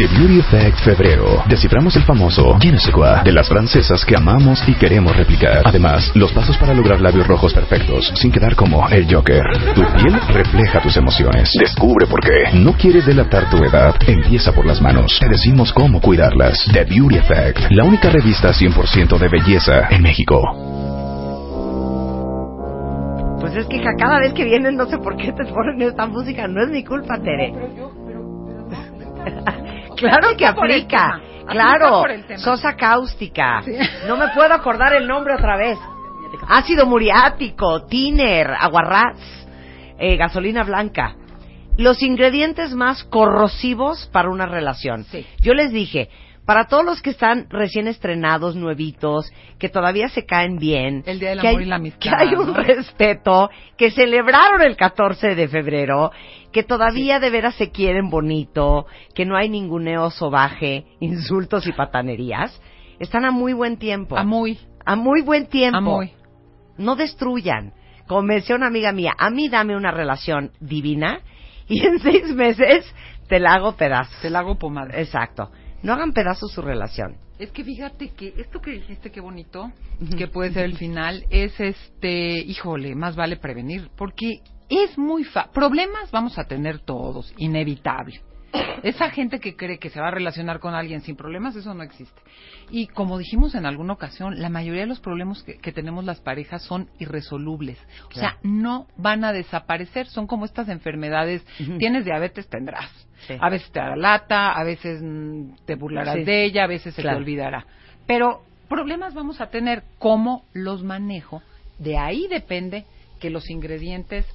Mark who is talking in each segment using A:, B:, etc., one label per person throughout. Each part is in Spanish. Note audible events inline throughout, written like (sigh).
A: The Beauty Effect Febrero. Desciframos el famoso Je de las francesas que amamos y queremos replicar. Además, los pasos para lograr labios rojos perfectos sin quedar como el Joker. Tu piel refleja tus emociones. Descubre por qué. No quieres delatar tu edad. Empieza por las manos. Te decimos cómo cuidarlas. The Beauty Effect. La única revista 100% de belleza en México.
B: Pues es que hija, cada vez que vienen no sé por qué te ponen esta música, no es mi culpa, Tere. Claro que aplica, claro, sosa cáustica. No me puedo acordar el nombre otra vez. Ácido muriático, tiner, aguarrás, eh, gasolina blanca. Los ingredientes más corrosivos para una relación. Yo les dije, para todos los que están recién estrenados, nuevitos, que todavía se caen bien,
C: El Día del
B: que,
C: Amor
B: hay,
C: y la Amistad,
B: que hay un
C: ¿no?
B: respeto, que celebraron el 14 de febrero, que todavía de veras se quieren bonito, que no hay ninguneo sobaje, (laughs) insultos y patanerías, están a muy buen tiempo.
C: A muy.
B: A muy buen tiempo.
C: A muy.
B: No destruyan. Como decía una amiga mía, a mí dame una relación divina y en (laughs) seis meses te la hago pedazos.
C: Te la hago pomada.
B: Exacto. No hagan pedazos su relación.
C: Es que fíjate que esto que dijiste, qué bonito, que puede ser el final, es este, híjole, más vale prevenir, porque es muy fa problemas vamos a tener todos, inevitable. Esa gente que cree que se va a relacionar con alguien sin problemas, eso no existe. Y como dijimos en alguna ocasión, la mayoría de los problemas que, que tenemos las parejas son irresolubles. O sea, no van a desaparecer. Son como estas enfermedades. Tienes diabetes, tendrás.
B: Sí.
C: A veces te da lata, a veces mm, te burlarás
B: Sí.
C: de ella, a veces se
B: Claro.
C: te olvidará. Pero problemas vamos a tener. ¿Cómo los manejo? De ahí depende que los ingredientes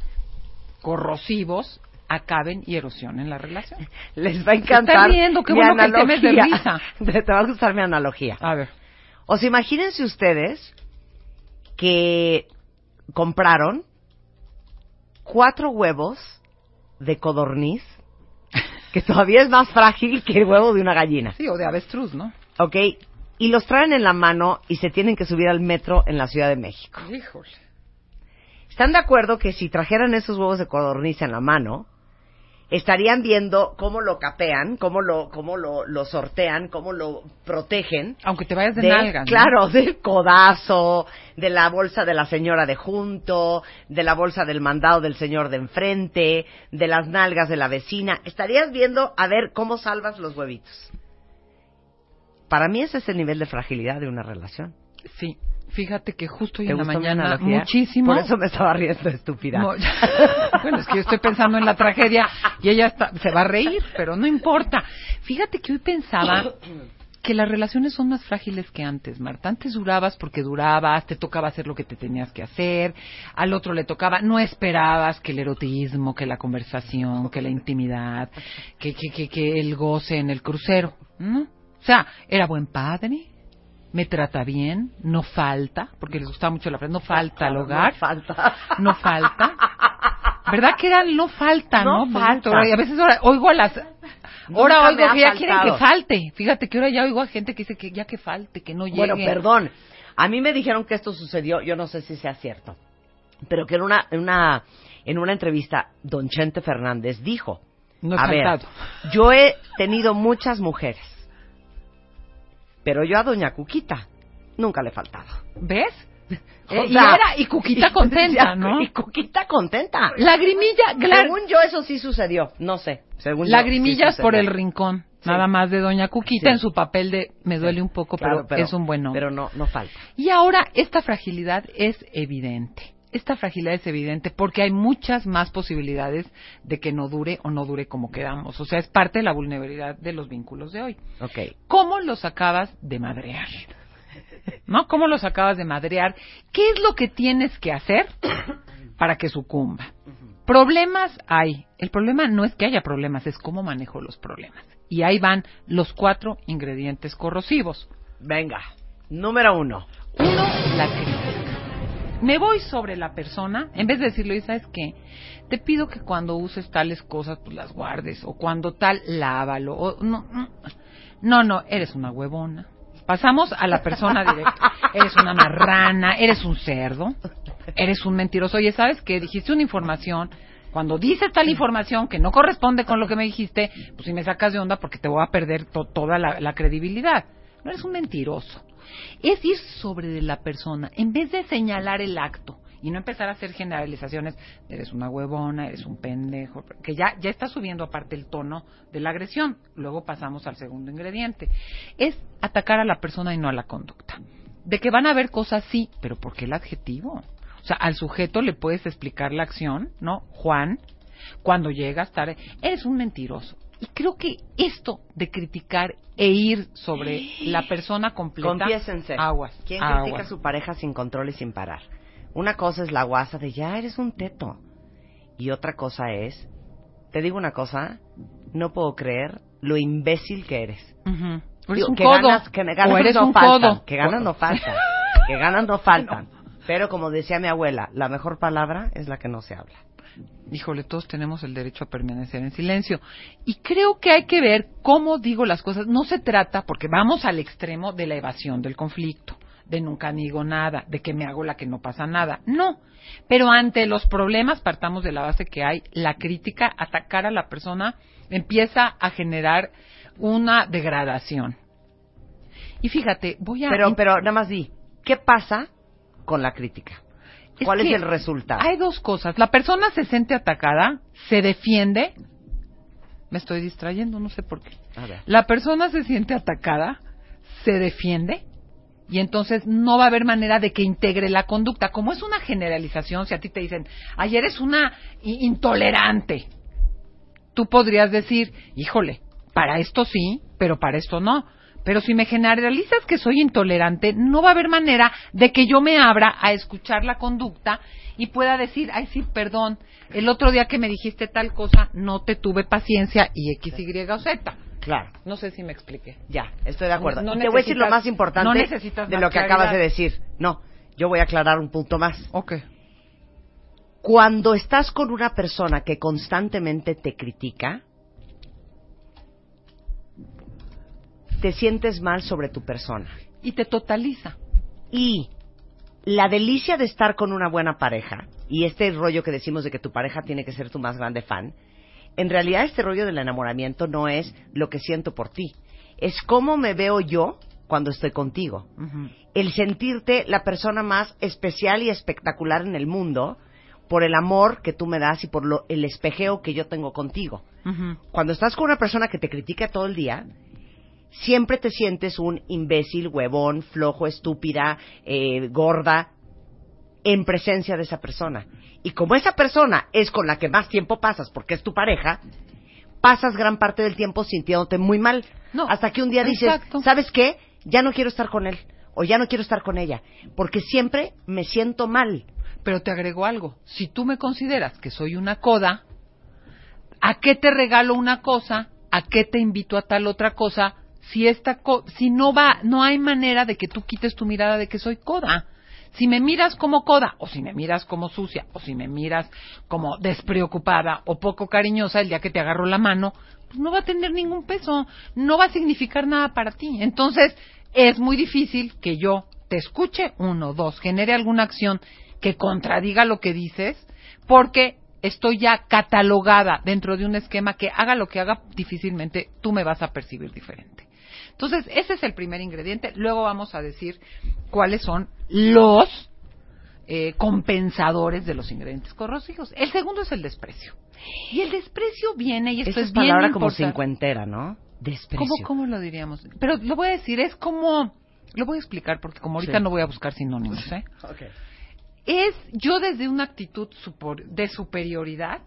C: corrosivos acaben y erosionen la relación. (laughs)
B: Les va a encantar.
C: Está riendo, qué
B: mi
C: bueno que tema es de
B: analogía.
C: risa. (laughs)
B: Te va a gustar mi analogía.
C: A ver.
B: O sea, imagínense ustedes que compraron cuatro huevos de codorniz, que todavía es más frágil que el huevo de una gallina.
C: Sí, o de avestruz, ¿no?
B: ¿Ok? Y los traen en la mano y se tienen que subir al metro en la Ciudad de México.
C: Híjole.
B: ¿Están de acuerdo que si trajeran esos huevos de codorniz en la mano, estarían viendo cómo lo capean, cómo lo, cómo lo, lo sortean, cómo lo protegen?
C: Aunque te vayas de,
B: de-
C: nalgas. ¿no?
B: Claro, (laughs) del codazo, de la bolsa de la señora de junto, de la bolsa del mandado del señor de enfrente, de las nalgas de la vecina. Estarías viendo a ver cómo salvas los huevitos. Para mí ese es el nivel de fragilidad de una relación.
C: Sí. Fíjate que justo hoy
B: ¿Te
C: en la mañana muchísimo.
B: Por eso me estaba riendo, estúpida.
C: No, (laughs) bueno, es que yo estoy pensando en la tragedia y ella está, se va a reír, pero no importa. Fíjate que hoy pensaba que las relaciones son más frágiles que antes, Marta. Antes durabas porque durabas, te tocaba hacer lo que te tenías que hacer, al otro le tocaba, no esperabas que el erotismo, que la conversación, que la intimidad, que, que, que, que el goce en el crucero, ¿no? O sea, era buen padre, me trata bien, no falta, porque les gustaba mucho la frase, no falta al hogar.
B: No falta.
C: No falta. ¿Verdad que era no falta, no?
B: No falta.
C: Y a veces ahora oigo a las... Ahora
B: Nunca
C: oigo que ya quieren que falte. Fíjate que ahora ya oigo a gente que dice que ya que falte, que no llegue.
B: Bueno, perdón. A mí me dijeron que esto sucedió, yo no sé si sea cierto, pero que en una, en una, en una entrevista, don Chente Fernández dijo,
C: No
B: a ver, yo he tenido muchas mujeres, pero yo a doña Cuquita nunca le he faltado.
C: ¿Ves? (laughs)
B: O
C: Eh, y, era, y Cuquita (laughs) contenta, ¿no?
B: Y Cuquita contenta.
C: Lagrimilla, claro.
B: Según yo eso sí sucedió, no sé. Según yo,
C: Lagrimillas
B: sí
C: por el rincón.
B: Sí.
C: Nada más de Doña Cuquita
B: Sí.
C: en su papel de me duele un poco,
B: Claro,
C: pero, es un buen hombre.
B: Pero no, no falta.
C: Y ahora esta fragilidad es evidente. Esta fragilidad es evidente porque hay muchas más posibilidades de que no dure o no dure como quedamos. O sea, es parte de la vulnerabilidad de los vínculos de hoy.
B: Ok.
C: ¿Cómo los acabas de madrear? ¿No? ¿Cómo los acabas de madrear? ¿Qué es lo que tienes que hacer para que sucumba? Problemas hay. El problema no es que haya problemas, es cómo manejo los problemas. Y ahí van los cuatro ingredientes corrosivos.
B: Venga, número uno.
C: Uno, la crítica. Me voy sobre la persona, en vez de decirle, ¿sabes qué? Te pido que cuando uses tales cosas, pues las guardes, o cuando tal, lávalo, o no, no, no, eres una huevona. Pasamos a la persona directa. (laughs) Eres una marrana, eres un cerdo, eres un mentiroso. Oye, ¿sabes qué? Dijiste una información. Cuando dices tal información que no corresponde con lo que me dijiste, pues si me sacas de onda porque te voy a perder toda la, la credibilidad. No eres un mentiroso. Es ir sobre la persona en vez de señalar el acto y no empezar a hacer generalizaciones, eres una huevona, eres un pendejo, que ya, ya está subiendo aparte el tono de la agresión. Luego pasamos al segundo ingrediente. Es atacar a la persona y no a la conducta. De que van a haber cosas sí, pero ¿por qué el adjetivo? O sea, al sujeto le puedes explicar la acción, ¿no? Juan, cuando llegas tarde, eres un mentiroso. Y creo que esto de criticar e ir sobre la persona completa.
B: Confiésense.
C: Aguas.
B: ¿Quién critica a su pareja sin control y sin parar? Una cosa es la guasa de ya eres un teto. Y otra cosa es, te digo una cosa, no puedo creer lo imbécil que eres.
C: Eres un
B: que ganas, que ganas
C: o eres
B: no
C: un
B: faltan,
C: codo.
B: que ganas no faltan, que ganas no faltan. (laughs) Pero como decía mi abuela, la mejor palabra es la que no se habla.
C: Híjole, todos tenemos el derecho a permanecer en silencio. Y creo que hay que ver cómo digo las cosas. No se trata, porque vamos al extremo de la evasión del conflicto de nunca digo nada, de que me hago la que no pasa nada. No. Pero ante los problemas partamos de la base que hay la crítica, atacar a la persona empieza a generar una degradación. Y fíjate, voy a
B: Pero pero nada más di, ¿qué pasa con la crítica? ¿Cuál es, el resultado?
C: Hay dos cosas. La persona se siente atacada, se defiende. Me estoy distrayendo, no sé por qué. La persona se siente atacada, se defiende y entonces no va a haber manera de que integre la conducta. Como es una generalización, si a ti te dicen, ayer eres una intolerante, tú podrías decir, híjole, para esto sí, pero para esto no. Pero si me generalizas que soy intolerante, no va a haber manera de que yo me abra a escuchar la conducta y pueda decir, ay sí, perdón, el otro día que me dijiste tal cosa, no te tuve paciencia y X, Y o Z.
B: Claro.
C: No sé si me expliqué.
B: Ya, estoy de acuerdo. te voy a decir lo más importante de lo que acabas de decir. No, yo voy a aclarar un punto más.
C: Ok.
B: Cuando estás con una persona que constantemente te critica, te sientes mal sobre tu persona.
C: Y te totaliza.
B: Y la delicia de estar con una buena pareja, y este rollo que decimos de que tu pareja tiene que ser tu más grande fan, en realidad este rollo del enamoramiento no es lo que siento por ti, es cómo me veo yo cuando estoy contigo. El sentirte la persona más especial y espectacular en el mundo por el amor que tú me das y por el espejeo que yo tengo contigo. Cuando estás con una persona que te critica todo el día, siempre te sientes un imbécil, huevón, flojo, estúpida, eh, gorda, en presencia de esa persona. Y como esa persona es con la que más tiempo pasas porque es tu pareja, pasas gran parte del tiempo sintiéndote muy mal. No, hasta que un día dices, ¿sabes qué? Ya no quiero estar con él o ya no quiero estar con ella, porque siempre me siento mal.
C: Pero te agrego algo, si tú me consideras que soy una coda, ¿a qué te regalo una cosa? ¿A qué te invito a tal otra cosa? Si esta si no va, no hay manera de que tú quites tu mirada de que soy coda. Si me miras como coda, o si me miras como sucia, o si me miras como despreocupada o poco cariñosa el día que te agarro la mano, pues no va a tener ningún peso, no va a significar nada para ti. Entonces, es muy difícil que yo te escuche, uno, dos, genere alguna acción que contradiga lo que dices, porque estoy ya catalogada dentro de un esquema que haga lo que haga, difícilmente tú me vas a percibir diferente. Entonces, ese es el primer ingrediente. Luego vamos a decir cuáles son los eh, compensadores de los ingredientes corrosivos. El segundo es el desprecio. Y el desprecio viene, y esto es, bien
B: palabra como cincuentera, ¿no?
C: Desprecio. ¿Cómo, lo diríamos? Pero lo voy a decir, es como... Lo voy a explicar porque como ahorita no voy a buscar sinónimos, ¿eh? Es yo desde una actitud de superioridad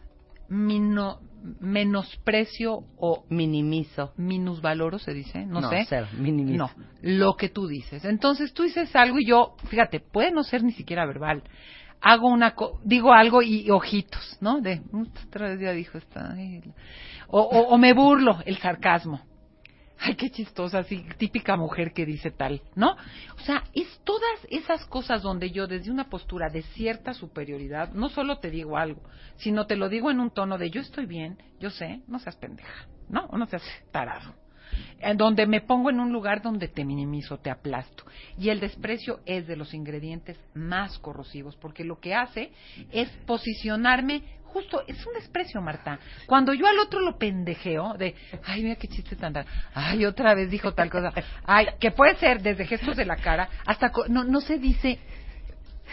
C: menosprecio o
B: minimizo.
C: Minusvaloro se dice, no, sé.
B: minimizo.
C: No, lo que tú dices. Entonces tú dices algo y yo, fíjate, puede no ser ni siquiera verbal. Hago una, digo algo y, ojitos, ¿no? De, otra vez ya dijo esta. O, o, me burlo, el sarcasmo. Ay, qué chistosa, así, típica mujer que dice tal, ¿no? O sea, es todas esas cosas donde yo desde una postura de cierta superioridad, no solo te digo algo, sino te lo digo en un tono de yo estoy bien, yo sé, no seas pendeja, ¿no? O no seas tarado en donde me pongo en un lugar donde te minimizo, te aplasto. Y el desprecio es de los ingredientes más corrosivos, porque lo que hace es posicionarme justo, es un desprecio, Marta. Cuando yo al otro lo pendejeo, de, ay, mira qué chiste tan raro, ay, otra vez dijo tal cosa, ay, que puede ser desde gestos de la cara hasta, no, no se dice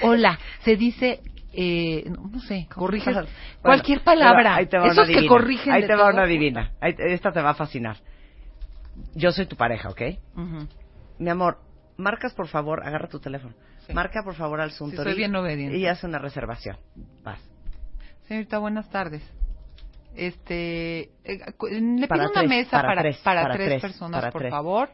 C: hola, se dice eh, no, sé, corriges cualquier palabra.
B: Ahí te va
C: Esos
B: que
C: corrigen.
B: Ahí te va una divina. esta te va a fascinar yo soy tu pareja, ¿ok? Mi amor, marcas por favor, agarra tu teléfono. Marca por favor al Suntory.
C: Sí, bien obediente.
B: Y hace una reservación. Vas.
C: Señorita, buenas tardes. Este, eh, le pido una mesa para, tres, para, tres, personas, por favor.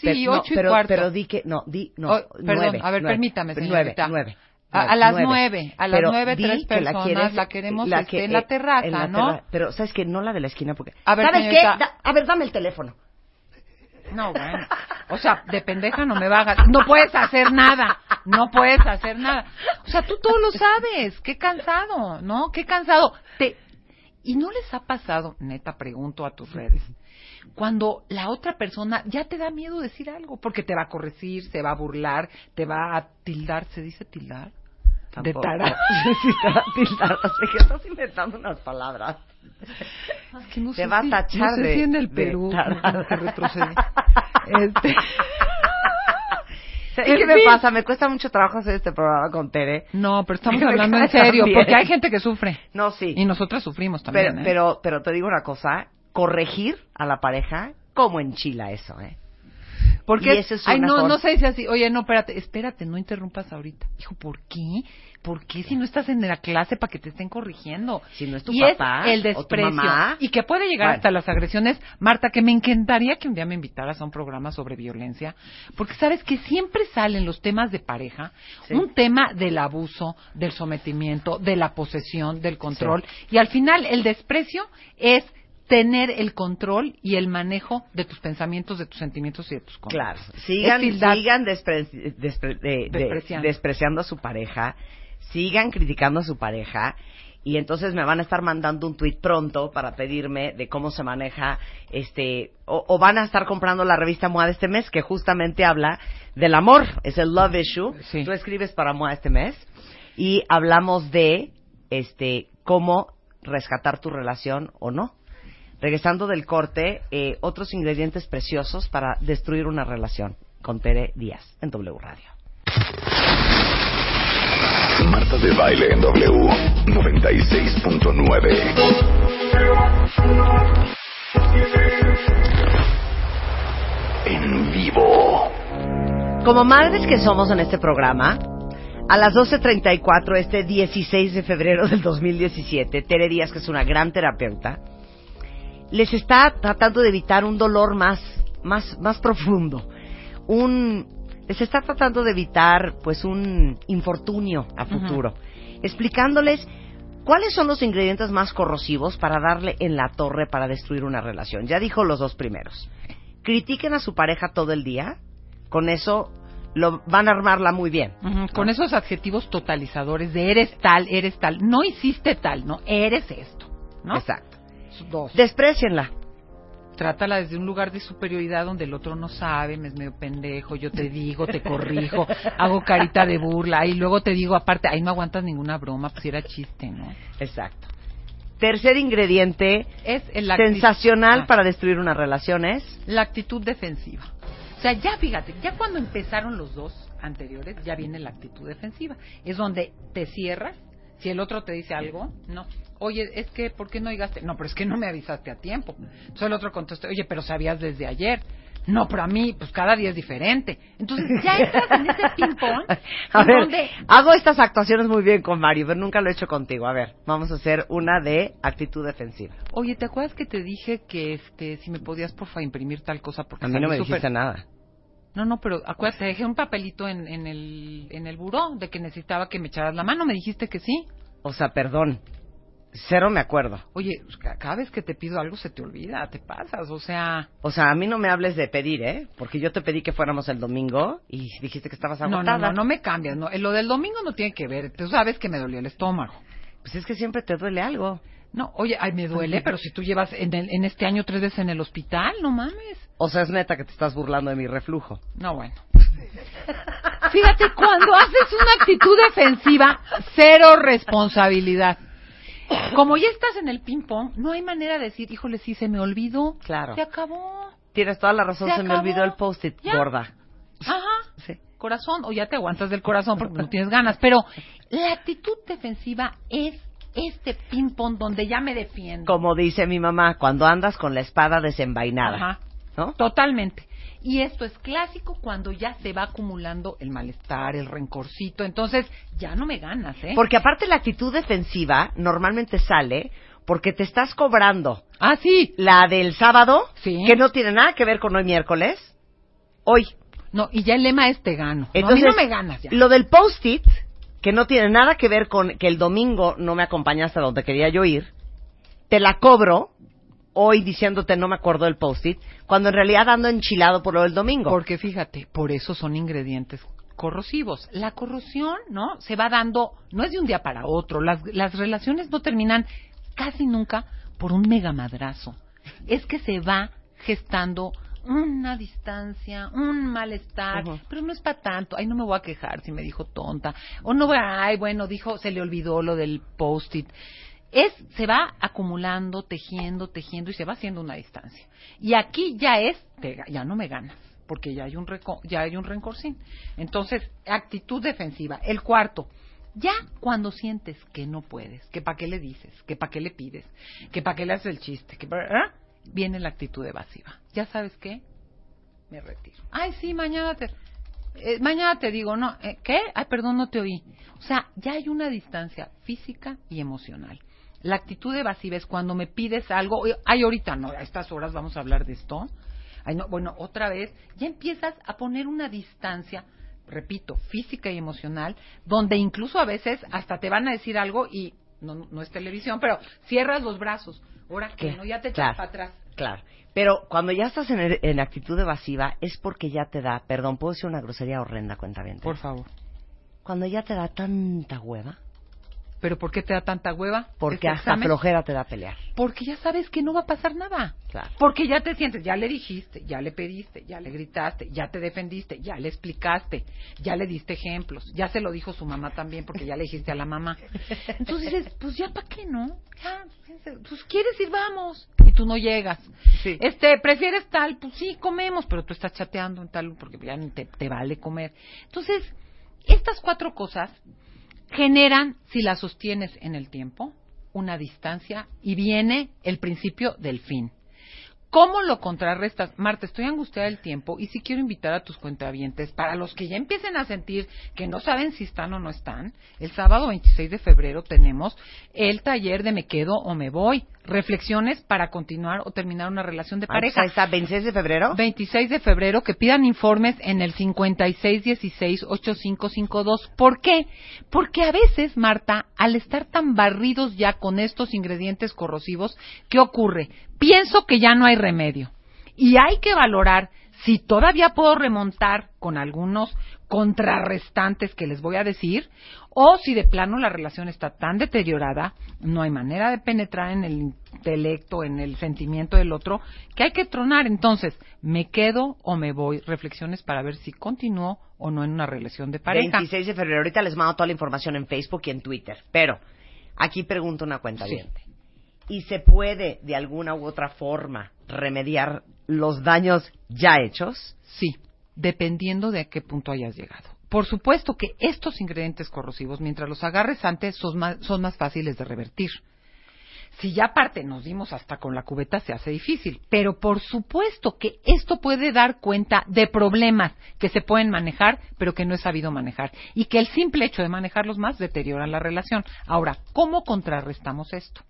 C: Sí, ocho y cuarto.
B: Pero di que, no, di, no, oh,
C: Perdón, a ver, permítame, señorita. Nueve, A, las nueve, a las nueve, tres personas, la, queremos la que, en la terraza, ¿no?
B: pero, ¿sabes que No la de la esquina, porque... A ver, ¿Sabes qué? a ver, dame el teléfono.
C: No, bueno. O sea, de pendeja no me vagas. No puedes hacer nada. No puedes hacer nada. O sea, tú todo lo sabes. Qué cansado, ¿no? Qué cansado. Te... ¿Y no les ha pasado, neta, pregunto a tus redes, cuando la otra persona ya te da miedo decir algo, porque te va a corregir, se va a burlar, te va a tildar, ¿se dice tildar?
B: De tara. (laughs) tildar, así que estás inventando unas palabras.
C: Es que no sé va a tachar no sé si en el Perú que retrocede. (laughs) este...
B: ¿Qué me pasa? Me cuesta mucho trabajo hacer este programa con Tere.
C: No, pero estamos (laughs) hablando en serio, porque hay gente que sufre.
B: No, sí.
C: Y nosotras sufrimos también.
B: Pero, ¿eh? pero, pero te digo una cosa, corregir a la pareja, como en Chile eso, ¿eh?
C: Porque es Ay, no, no se dice así. Oye, no, espérate, espérate, no interrumpas ahorita. Dijo, ¿por qué? ¿Por qué si no estás en la clase para que te estén corrigiendo?
B: Si no es tu
C: y
B: papá
C: es el desprecio. Y que puede llegar hasta las agresiones. Marta, que me encantaría que un día me invitaras a un programa sobre violencia. Porque sabes que siempre salen los temas de pareja. Un tema del abuso, del sometimiento, de la posesión, del control. Y al final el desprecio es tener el control y el manejo de tus pensamientos, de tus sentimientos y de tus cosas.
B: Claro, sigan, sigan despreciando. a su pareja, sigan criticando a su pareja y entonces me van a estar mandando un tuit pronto para pedirme de cómo se maneja este o, van a estar comprando la revista MOA de este mes que justamente habla del amor, es el love issue. Tú escribes para MOA este mes y hablamos de este cómo rescatar tu relación o no. Regresando del corte, eh, otros ingredientes preciosos para destruir una relación con Tere Díaz en W Radio.
A: Marta de baile en W 96.9. En vivo.
B: Como madres que somos en este programa, a las 12.34 este 16 de febrero del 2017, Tere Díaz, que es una gran terapeuta, les está tratando de evitar un dolor más, más, más profundo, un, les está tratando de evitar, pues, un infortunio a futuro, explicándoles cuáles son los ingredientes más corrosivos para darle en la torre para destruir una relación. Ya dijo los dos primeros. Critiquen a su pareja todo el día, con eso lo van a armarla muy bien.
C: Con esos adjetivos totalizadores de eres tal, eres tal, no hiciste tal, no, eres esto, ¿no?
B: Exacto. Dos. Desprecienla.
C: Trátala desde un lugar de superioridad donde el otro no sabe, me es medio pendejo, yo te digo, te corrijo, (laughs) hago carita de burla y luego te digo aparte, ahí no aguantas ninguna broma, pues era chiste, ¿no?
B: Exacto. Tercer ingrediente es sensacional ah. para destruir una relación es
C: la actitud defensiva. O sea, ya fíjate, ya cuando empezaron los dos anteriores, ya viene la actitud defensiva. Es donde te cierras, si el otro te dice algo, no, oye, es que, ¿por qué no llegaste? No, pero es que no me avisaste a tiempo. Entonces el otro contestó, oye, pero sabías desde ayer. No, pero a mí, pues cada día es diferente. Entonces ya entras en ese ping-pong. (laughs)
B: A ver, hago estas actuaciones muy bien con Mario, pero nunca lo he hecho contigo. A ver, vamos a hacer una de actitud defensiva.
C: Oye, ¿te acuerdas que te dije que este, si me podías, por favor, imprimir tal cosa? Porque
B: a mí no me dijiste nada.
C: No, no, pero acuérdate, dejé un papelito en, en, el, en el buró de que necesitaba que me echaras la mano. ¿Me dijiste que sí?
B: O sea, perdón Cero me acuerdo.
C: Oye, pues, cada vez que te pido algo se te olvida, te pasas, o sea...
B: O sea, a mí no me hables de pedir, ¿eh? Porque yo te pedí que fuéramos el domingo y dijiste que estabas agotada.
C: No, no, no, no me cambias. No. Lo del domingo no tiene que ver. Tú sabes que me dolió el estómago.
B: Pues es que siempre te duele algo.
C: No, oye, ay, me duele, pero si tú llevas en, en este año tres veces en el hospital, no mames.
B: O sea, es neta que te estás burlando de mi reflujo.
C: No, bueno. Fíjate, cuando haces una actitud defensiva, cero responsabilidad. Como ya estás en el ping-pong, no hay manera de decir, híjole, sí, se me olvidó.
B: Claro.
C: Se acabó.
B: Tienes toda la razón, se, me olvidó el post-it, gorda.
C: Ajá. Sí. Corazón, o ya te aguantas del corazón porque no tienes ganas. Pero la actitud defensiva es este ping-pong donde ya me defiendo.
B: Como dice mi mamá, cuando andas con la espada desenvainada. Ajá. ¿No?
C: Totalmente. Y esto es clásico cuando ya se va acumulando el malestar, el rencorcito. Entonces, ya no me ganas, ¿eh?
B: Porque aparte la actitud defensiva normalmente sale porque te estás cobrando.
C: Ah, sí.
B: La del sábado, sí. que no tiene nada que ver con hoy miércoles. Hoy.
C: No, y ya el lema es te gano. Entonces, no, me ganas ya.
B: Lo del post-it, que no tiene nada que ver con que el domingo no me acompañaste a donde quería yo ir, te la cobro hoy diciéndote no me acuerdo del post-it, cuando en realidad ando enchilado por lo del domingo.
C: Porque fíjate, por eso son ingredientes corrosivos. La corrosión, ¿no? Se va dando, no es de un día para otro. Las, las relaciones no terminan casi nunca por un mega madrazo. Es que se va gestando una distancia, un malestar, pero no es para tanto. Ay, no me voy a quejar si me dijo tonta. O no voy a, ay, bueno, dijo, se le olvidó lo del post-it es se va acumulando, tejiendo, tejiendo y se va haciendo una distancia. Y aquí ya es, ya no me ganas, porque ya hay un ya hay un rencorcín. Entonces, actitud defensiva. El cuarto, ya cuando sientes que no puedes, que para qué le dices, que para qué le pides, que para qué le haces el chiste, que viene la actitud evasiva. ¿Ya sabes qué? Me retiro. Ay, sí, mañana te eh, mañana te digo, no, eh, ¿qué? Ay, perdón, no te oí. O sea, ya hay una distancia física y emocional. La actitud evasiva es cuando me pides algo, ay, ahorita no, a estas horas vamos a hablar de esto. Ay, no, bueno, otra vez, ya empiezas a poner una distancia, repito, física y emocional, donde incluso a veces hasta te van a decir algo y no, no es televisión, pero cierras los brazos. Ahora que no, ya te echas para atrás.
B: Claro. Pero cuando ya estás en, en, actitud evasiva es porque ya te da, perdón, puedo decir una grosería horrenda, cuenta bien.
C: Por favor.
B: Cuando ya te da tanta hueva
C: ¿Pero por qué te da tanta hueva?
B: Porque este hasta flojera te da pelear.
C: Porque ya sabes que no va a pasar nada.
B: Claro.
C: Porque ya te sientes, ya le dijiste, ya le pediste, ya le gritaste, ya te defendiste, ya le explicaste, ya le diste ejemplos, ya se lo dijo su mamá también porque ya le dijiste a la mamá. Entonces dices, pues ya para qué no? Ya, pues quieres ir, vamos. Y tú no llegas.
B: Sí.
C: Este, prefieres tal, pues sí, comemos, pero tú estás chateando en tal porque ya te, te vale comer. Entonces, estas cuatro cosas generan, si la sostienes en el tiempo, una distancia y viene el principio del fin. ¿Cómo lo contrarrestas? Marta, estoy angustiada del tiempo y si quiero invitar a tus cuentavientes, para los que ya empiecen a sentir que no saben si están o no están, el sábado 26 de febrero tenemos el taller de Me quedo o me voy, reflexiones para continuar o terminar una relación de pareja.
B: Ahí está, 26 de febrero.
C: 26 de febrero, que pidan informes en el 5616-8552. ¿Por qué? Porque a veces, Marta, al estar tan barridos ya con estos ingredientes corrosivos, ¿qué ocurre? pienso que ya no hay remedio. Y hay que valorar si todavía puedo remontar con algunos contrarrestantes que les voy a decir, o si de plano la relación está tan deteriorada, no hay manera de penetrar en el intelecto, en el sentimiento del otro, que hay que tronar. Entonces, ¿me quedo o me voy? Reflexiones para ver si continúo o no en una relación de pareja.
B: 26 de febrero, ahorita les mando toda la información en Facebook y en Twitter, pero aquí pregunto una cuenta sí y se puede de alguna u otra forma remediar los daños ya hechos?
C: Sí, dependiendo de a qué punto hayas llegado. Por supuesto que estos ingredientes corrosivos, mientras los agarres antes, son más, son más fáciles de revertir. Si ya aparte nos dimos hasta con la cubeta, se hace difícil. Pero por supuesto que esto puede dar cuenta de problemas que se pueden manejar, pero que no es sabido manejar. Y que el simple hecho de manejarlos más deteriora la relación. Ahora, ¿cómo contrarrestamos esto?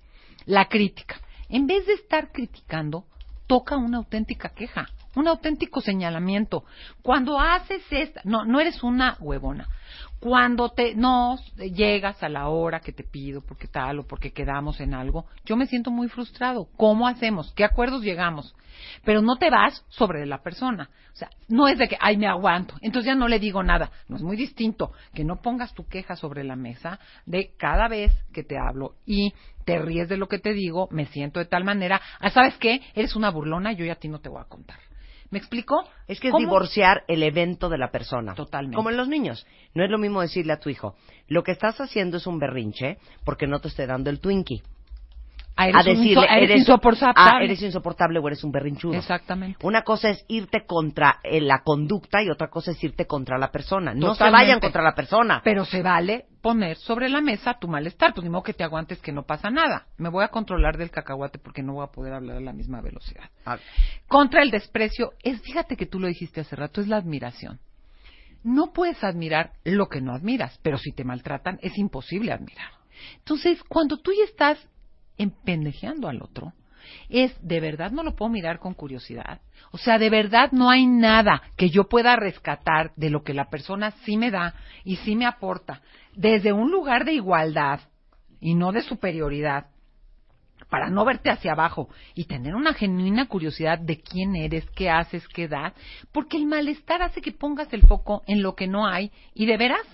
C: La crítica. En vez de estar criticando, toca una auténtica queja. Un auténtico señalamiento. Cuando haces esta, no, no eres una huevona. Cuando te no llegas a la hora que te pido porque tal o porque quedamos en algo, yo me siento muy frustrado. ¿Cómo hacemos? ¿Qué acuerdos llegamos? Pero no te vas sobre la persona. O sea, no es de que, ay, me aguanto. Entonces ya no le digo nada. No es muy distinto que no pongas tu queja sobre la mesa de cada vez que te hablo y te ríes de lo que te digo, me siento de tal manera, ah, ¿sabes qué? Eres una burlona, yo ya a ti no te voy a contar. ¿Me explico?
B: Es que es divorciar el evento de la persona.
C: Totalmente.
B: Como en los niños. No es lo mismo decirle a tu hijo, lo que estás haciendo es un berrinche porque no te estoy dando el Twinkie.
C: Ah, a decirle, eres, insoportable.
B: Ah, eres insoportable o eres un berrinchudo.
C: Exactamente.
B: Una cosa es irte contra eh, la conducta y otra cosa es irte contra la persona. No se vayan contra la persona.
C: Pero se vale poner sobre la mesa tu malestar. Pues ni modo que te aguantes que no pasa nada. Me voy a controlar del cacahuate porque no voy a poder hablar a la misma velocidad. Contra el desprecio, es, fíjate que tú lo dijiste hace rato, es la admiración. No puedes admirar lo que no admiras, pero si te maltratan es imposible admirar. Entonces, cuando tú ya estás empendejeando al otro, es de verdad no lo puedo mirar con curiosidad. O sea, de verdad no hay nada que yo pueda rescatar de lo que la persona sí me da y sí me aporta, desde un lugar de igualdad y no de superioridad, para no verte hacia abajo y tener una genuina curiosidad de quién eres, qué haces, qué das, porque el malestar hace que pongas el foco en lo que no hay y de veras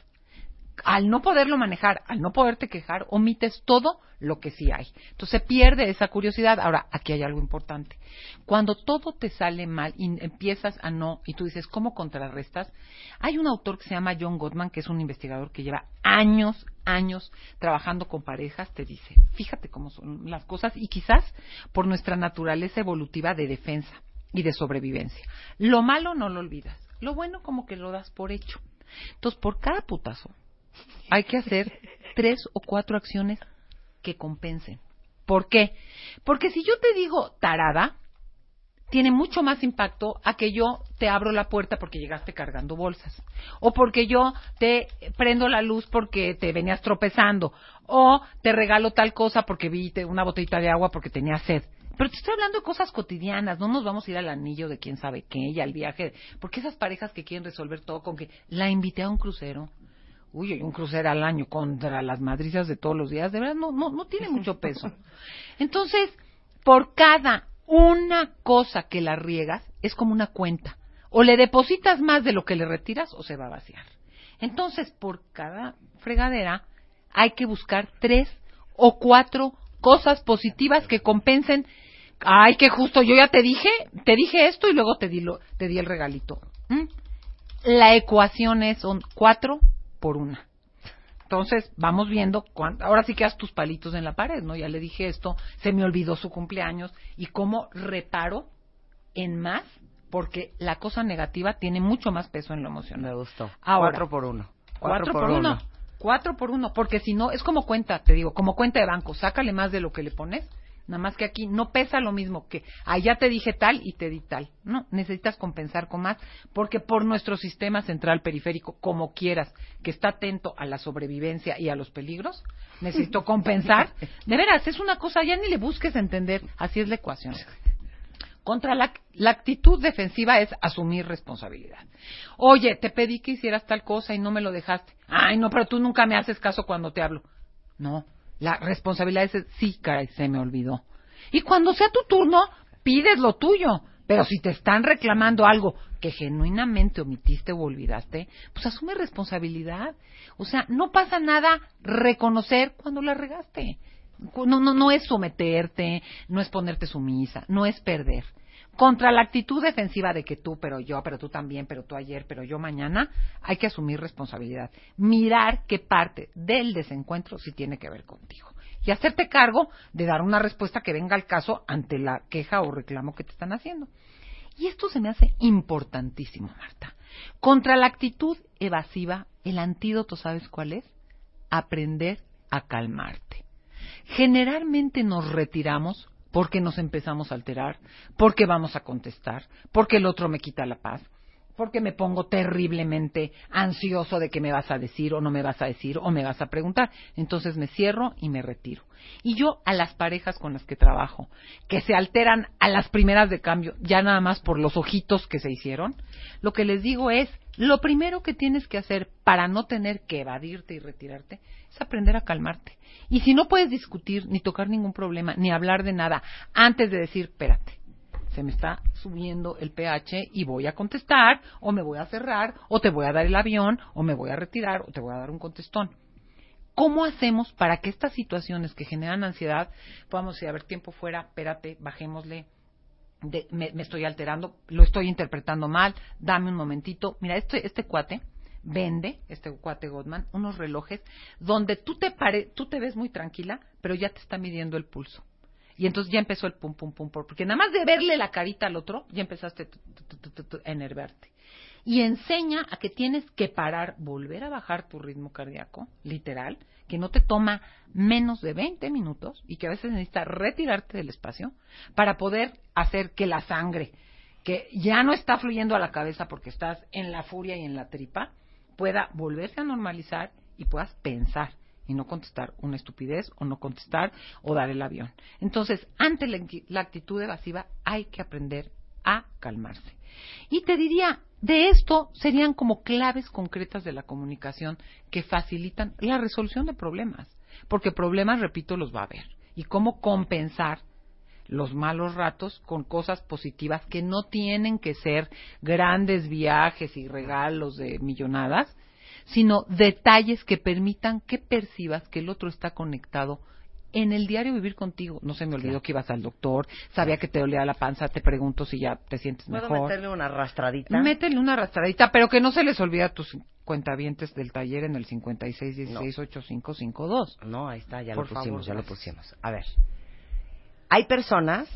C: al no poderlo manejar, al no poderte quejar, omites todo lo que sí hay. Entonces se pierde esa curiosidad. Ahora, aquí hay algo importante. Cuando todo te sale mal y empiezas a no, y tú dices, ¿cómo contrarrestas? Hay un autor que se llama John Gottman, que es un investigador que lleva años, años trabajando con parejas, te dice, fíjate cómo son las cosas y quizás por nuestra naturaleza evolutiva de defensa y de sobrevivencia. Lo malo no lo olvidas, lo bueno como que lo das por hecho. Entonces, por cada putazo hay que hacer tres o cuatro acciones que compensen. ¿Por qué? Porque si yo te digo tarada, tiene mucho más impacto a que yo te abro la puerta porque llegaste cargando bolsas, o porque yo te prendo la luz porque te venías tropezando, o te regalo tal cosa porque vi una botellita de agua porque tenía sed. Pero te estoy hablando de cosas cotidianas, no nos vamos a ir al anillo de quién sabe qué, y al viaje, porque esas parejas que quieren resolver todo con que la invité a un crucero, uy, un crucero al año contra las madrizas de todos los días, de verdad no, no, no tiene mucho peso. (laughs) Entonces, por cada una cosa que la riegas, es como una cuenta. O le depositas más de lo que le retiras o se va a vaciar. Entonces, por cada fregadera hay que buscar tres o cuatro cosas positivas que compensen. Ay, que justo yo ya te dije, te dije esto y luego te di, lo, te di el regalito. ¿Mm? La ecuación es son cuatro por una. Entonces, vamos viendo, ahora sí que haz tus palitos en la pared, ¿no? Ya le dije esto, se me olvidó su cumpleaños y cómo reparo en más, porque la cosa negativa tiene mucho más peso en lo emocional.
B: Me gustó.
C: Ahora,
B: cuatro por uno.
C: Cuatro, por, uno. Cuatro por uno, porque si no, es como cuenta, te digo, como cuenta de banco, sácale más de lo que le pones Nada más que aquí no pesa lo mismo que allá te dije tal y te di tal. No, necesitas compensar con más porque por nuestro sistema central periférico, como quieras, que está atento a la sobrevivencia y a los peligros, (laughs) necesito compensar. De veras, es una cosa, ya ni le busques entender, así es la ecuación. Contra la, la, actitud defensiva es asumir responsabilidad. Oye, te pedí que hicieras tal cosa y no me lo dejaste. Ay, no, pero tú nunca me haces caso cuando te hablo. No, la responsabilidad es, sí, caray, se me olvidó. Y cuando sea tu turno, pides lo tuyo. Pero si te están reclamando algo que genuinamente omitiste o olvidaste, pues asume responsabilidad. O sea, no pasa nada reconocer cuando la regaste. No, no, no es someterte, no es ponerte sumisa, no es perder contra la actitud defensiva de que tú, pero yo, pero tú también, pero tú ayer, pero yo mañana, hay que asumir responsabilidad. Mirar qué parte del desencuentro sí tiene que ver contigo. Y hacerte cargo de dar una respuesta que venga al caso ante la queja o reclamo que te están haciendo. Y esto se me hace importantísimo, Marta. Contra la actitud evasiva, el antídoto, ¿sabes cuál es? Aprender a calmarte. Generalmente nos retiramos porque nos empezamos a alterar, porque vamos a contestar, porque el otro me quita la paz, porque me pongo terriblemente ansioso de que me vas a decir o no me vas a decir o me vas a preguntar. Entonces me cierro y me retiro. Y yo a las parejas con las que trabajo, que se alteran a las primeras de cambio, ya nada más por los ojitos que se hicieron, lo que les digo es, lo primero que tienes que hacer para no tener que evadirte y retirarte es aprender a calmarte. Y si no puedes discutir, ni tocar ningún problema, ni hablar de nada, antes de decir, espérate, se me está subiendo el pH y voy a contestar, o me voy a cerrar, o te voy a dar el avión, o me voy a retirar, o te voy a dar un contestón. ¿Cómo hacemos para que estas situaciones que generan ansiedad podamos decir, a ver, tiempo fuera, espérate, bajémosle, me, estoy alterando, lo estoy interpretando mal, dame un momentito. Mira, este, este cuate vende, este cuate Godman, unos relojes donde tú te, pare, tú te ves muy tranquila, pero ya te está midiendo el pulso. Y entonces ya empezó el pum, pum, pum, porque nada más de verle la carita al otro, ya empezaste a enervarte. Y enseña a que tienes que parar, volver a bajar tu ritmo cardíaco, literal, que no te toma menos de 20 minutos y que a veces necesitas retirarte del espacio para poder hacer que la sangre, que ya no está fluyendo a la cabeza porque estás en la furia y en la tripa, pueda volverse a normalizar y puedas pensar y no contestar una estupidez o no contestar o dar el avión. Entonces, ante la, actitud evasiva hay que aprender a calmarse. Y te diría, de esto serían como claves concretas de la comunicación que facilitan la resolución de problemas. Porque problemas, repito, los va a haber. Y cómo compensar los malos ratos con cosas positivas que no tienen que ser grandes viajes y regalos de millonadas, sino detalles que permitan que percibas que el otro está conectado en el diario vivir contigo. No se me olvidó que ibas al doctor, sabía que te dolía la panza, te pregunto si ya te sientes
B: ¿Puedo
C: mejor.
B: meterle una arrastradita?
C: Métele una arrastradita, pero que no se les olvide a tus cuentavientes del taller en el 56168552.
B: No. no, ahí está, ya lo pusimos, ya lo pusimos. A ver. Hay personas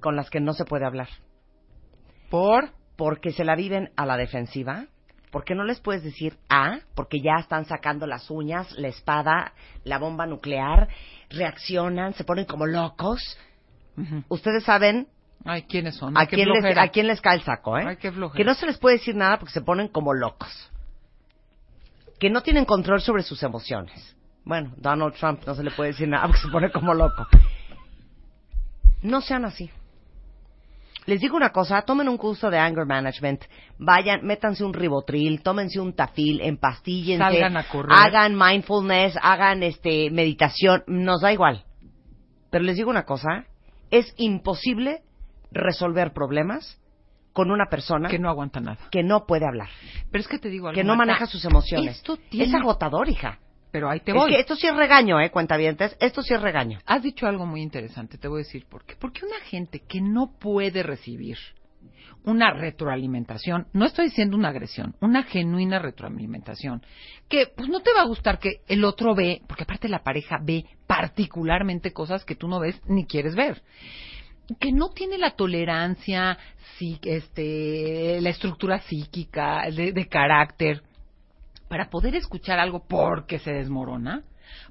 B: con las que no se puede hablar.
C: ¿Por?
B: Porque se la viven a la defensiva ¿Por qué no les puedes decir A? Porque ya están sacando las uñas, la espada, la bomba nuclear, reaccionan, se ponen como locos. Ustedes saben
C: Ay, ¿quiénes son?
B: a, quién les, a quién les cae el saco, ¿eh?
C: Ay, qué
B: que no se les puede decir nada porque se ponen como locos. Que no tienen control sobre sus emociones. Bueno, Donald Trump no se le puede decir nada porque se pone como loco. No sean así. Les digo una cosa, tomen un curso de anger management, vayan, métanse un ribotril, tómense un tafil, empastíllense, hagan mindfulness, hagan este meditación, nos da igual. Pero les digo una cosa, es imposible resolver problemas con una persona
C: que no aguanta nada,
B: que no puede hablar.
C: Pero es que te digo algo,
B: que no maneja sus emociones. Es agotador, hija.
C: Pero ahí te voy.
B: Es que esto sí es regaño, ¿eh, cuentavientes? Esto sí es regaño.
C: Has dicho algo muy interesante, te voy a decir por qué. Porque una gente que no puede recibir una retroalimentación, no estoy diciendo una agresión, una genuina retroalimentación, que pues no te va a gustar que el otro ve, porque aparte la pareja ve particularmente cosas que tú no ves ni quieres ver que no tiene la tolerancia, este, la estructura psíquica, de carácter, para poder escuchar algo porque se desmorona,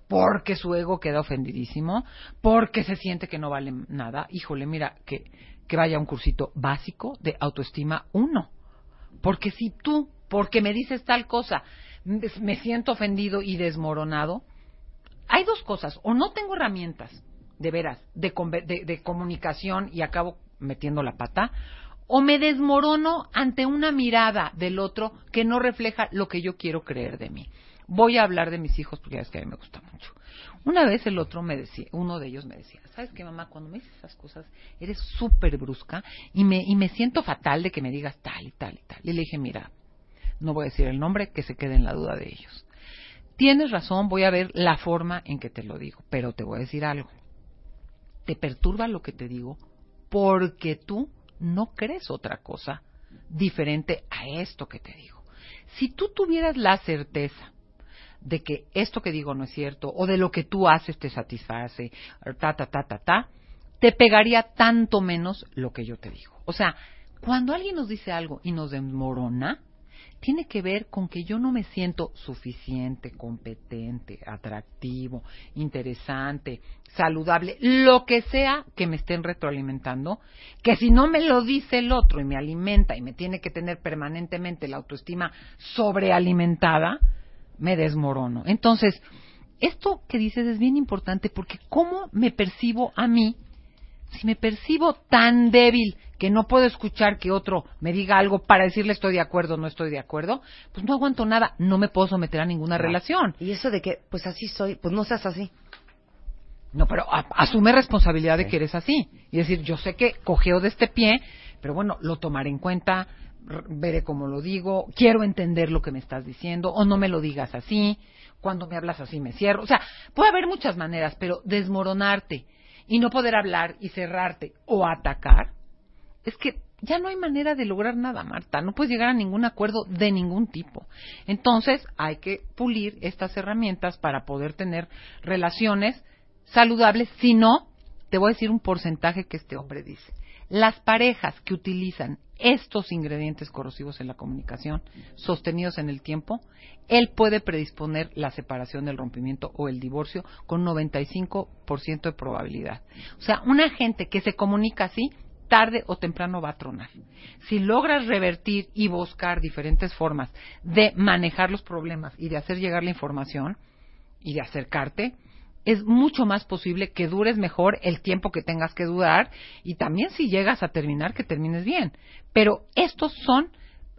C: porque su ego queda ofendidísimo, porque se siente que no vale nada, híjole, mira, que, que vaya a un cursito básico de autoestima uno. Porque si tú, porque me dices tal cosa, me siento ofendido y desmoronado, hay dos cosas, o no tengo herramientas, de veras, de, de, de comunicación y acabo metiendo la pata, o me desmorono ante una mirada del otro que no refleja lo que yo quiero creer de mí. Voy a hablar de mis hijos porque es que a mí me gusta mucho. Una vez el otro me decía, uno de ellos me decía, ¿sabes qué mamá? Cuando me dices esas cosas eres súper brusca y me, y me siento fatal de que me digas tal y tal y tal. Y le dije, mira, no voy a decir el nombre, que se quede en la duda de ellos. Tienes razón, voy a ver la forma en que te lo digo, pero te voy a decir algo. Te perturba lo que te digo porque tú no crees otra cosa diferente a esto que te digo. Si tú tuvieras la certeza de que esto que digo no es cierto o de lo que tú haces te satisface, ta, ta, ta, ta, ta, te pegaría tanto menos lo que yo te digo. O sea, cuando alguien nos dice algo y nos desmorona, tiene que ver con que yo no me siento suficiente, competente, atractivo, interesante, saludable, lo que sea que me estén retroalimentando, que si no me lo dice el otro y me alimenta y me tiene que tener permanentemente la autoestima sobrealimentada, me desmorono. Entonces, esto que dices es bien importante porque cómo me percibo a mí, si me percibo tan débil que no puedo escuchar que otro me diga algo para decirle estoy de acuerdo o no estoy de acuerdo, pues no aguanto nada, no me puedo someter a ninguna relación.
B: Y eso de que, pues así soy, pues no seas así.
C: No, pero asume responsabilidad de que eres así. Y decir, yo sé que cogeo de este pie, pero bueno, lo tomaré en cuenta, veré cómo lo digo, quiero entender lo que me estás diciendo, o no me lo digas así, cuando me hablas así me cierro. O sea, puede haber muchas maneras, pero desmoronarte y no poder hablar y cerrarte o atacar, es que ya no hay manera de lograr nada, Marta. No puedes llegar a ningún acuerdo de ningún tipo. Entonces, hay que pulir estas herramientas para poder tener relaciones saludables. Si no, te voy a decir un porcentaje que este hombre dice. Las parejas que utilizan estos ingredientes corrosivos en la comunicación, sostenidos en el tiempo, él puede predisponer la separación, el rompimiento o el divorcio con 95% de probabilidad. O sea, una gente que se comunica así, tarde o temprano va a tronar. Si logras revertir y buscar diferentes formas de manejar los problemas y de hacer llegar la información y de acercarte, es mucho más posible que dures mejor el tiempo que tengas que durar y también si llegas a terminar que termines bien. Pero estos son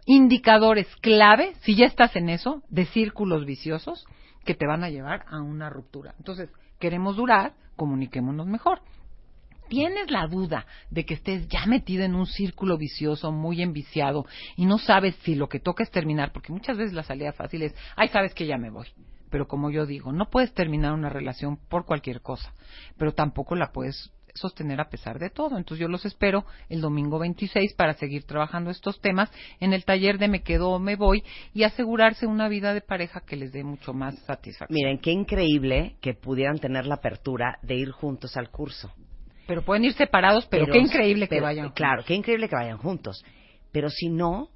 C: indicadores clave, si ya estás en eso, de círculos viciosos que te van a llevar a una ruptura. Entonces, queremos durar, comuniquémonos mejor. Tienes la duda de que estés ya metido en un círculo vicioso, muy enviciado, y no sabes si lo que toca es terminar, porque muchas veces la salida fácil es, ay, sabes que ya me voy pero como yo digo, no puedes terminar una relación por cualquier cosa, pero tampoco la puedes sostener a pesar de todo. Entonces yo los espero el domingo 26 para seguir trabajando estos temas en el taller de Me quedo o me voy y asegurarse una vida de pareja que les dé mucho más satisfacción.
B: Miren, qué increíble que pudieran tener la apertura de ir juntos al curso.
C: Pero pueden ir separados, pero, qué increíble que vayan.
B: Claro, qué increíble que vayan juntos. Pero si no,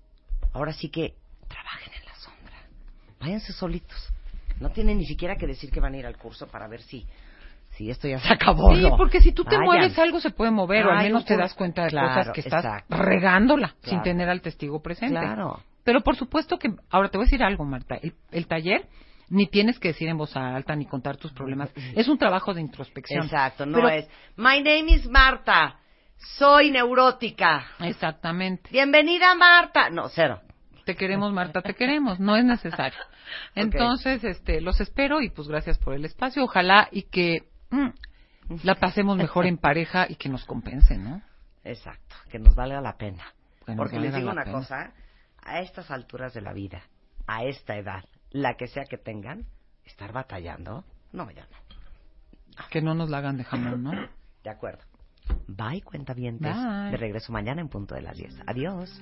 B: ahora sí que trabajen en la sombra. Váyanse solitos. No tienen ni siquiera que decir que van a ir al curso para ver si si esto ya se acabó.
C: Sí, porque si tú te mueves algo se puede mover o al menos te das cuenta de cosas que estás regándola sin tener al testigo presente.
B: Claro.
C: Pero por supuesto que ahora te voy a decir algo, Marta. El, taller ni tienes que decir en voz alta ni contar tus problemas. Es un trabajo de introspección.
B: Exacto, no es My name is Marta. Soy neurótica.
C: Exactamente.
B: Bienvenida Marta. No, cero.
C: Te queremos, Marta, te queremos. No es necesario. (laughs) Entonces, este, los espero y pues gracias por el espacio. Ojalá y que mm, la pasemos mejor en pareja y que nos compense, ¿no?
B: Exacto, que nos valga la pena. Porque les digo una cosa, a estas alturas de la vida, a esta edad, la que sea que tengan, estar batallando, no, ya no.
C: Que no nos la hagan de jamón, ¿no?
B: De acuerdo. Bye, cuenta bien. De regreso mañana en punto de las 10. Adiós.